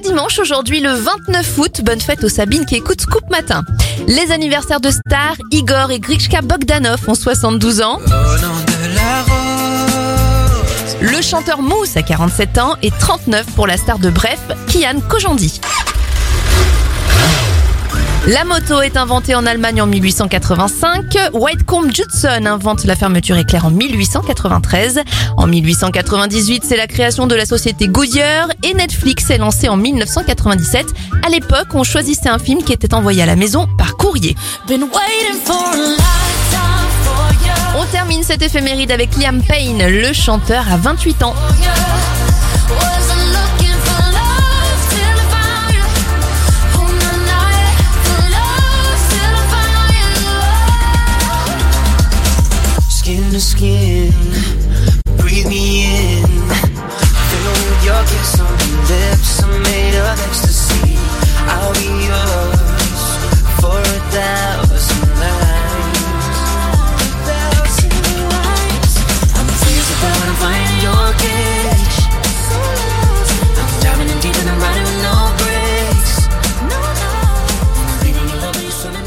C'est dimanche aujourd'hui le 29 août. Bonne fête aux Sabines qui écoutent Scoop Matin. Les anniversaires de stars, Igor et Grishka Bogdanov ont 72 ans. Le chanteur Mousse a 47 ans et 39 pour la star de Bref, Kian Kojandi. La moto est inventée en Allemagne en 1885. Whitecomb Judson invente la fermeture éclair en 1893. En 1898, c'est la création de la société Goodyear et Netflix est lancé en 1997. À l'époque, on choisissait un film qui était envoyé à la maison par courrier. On termine cette éphéméride avec Liam Payne, le chanteur à 28 ans. skin.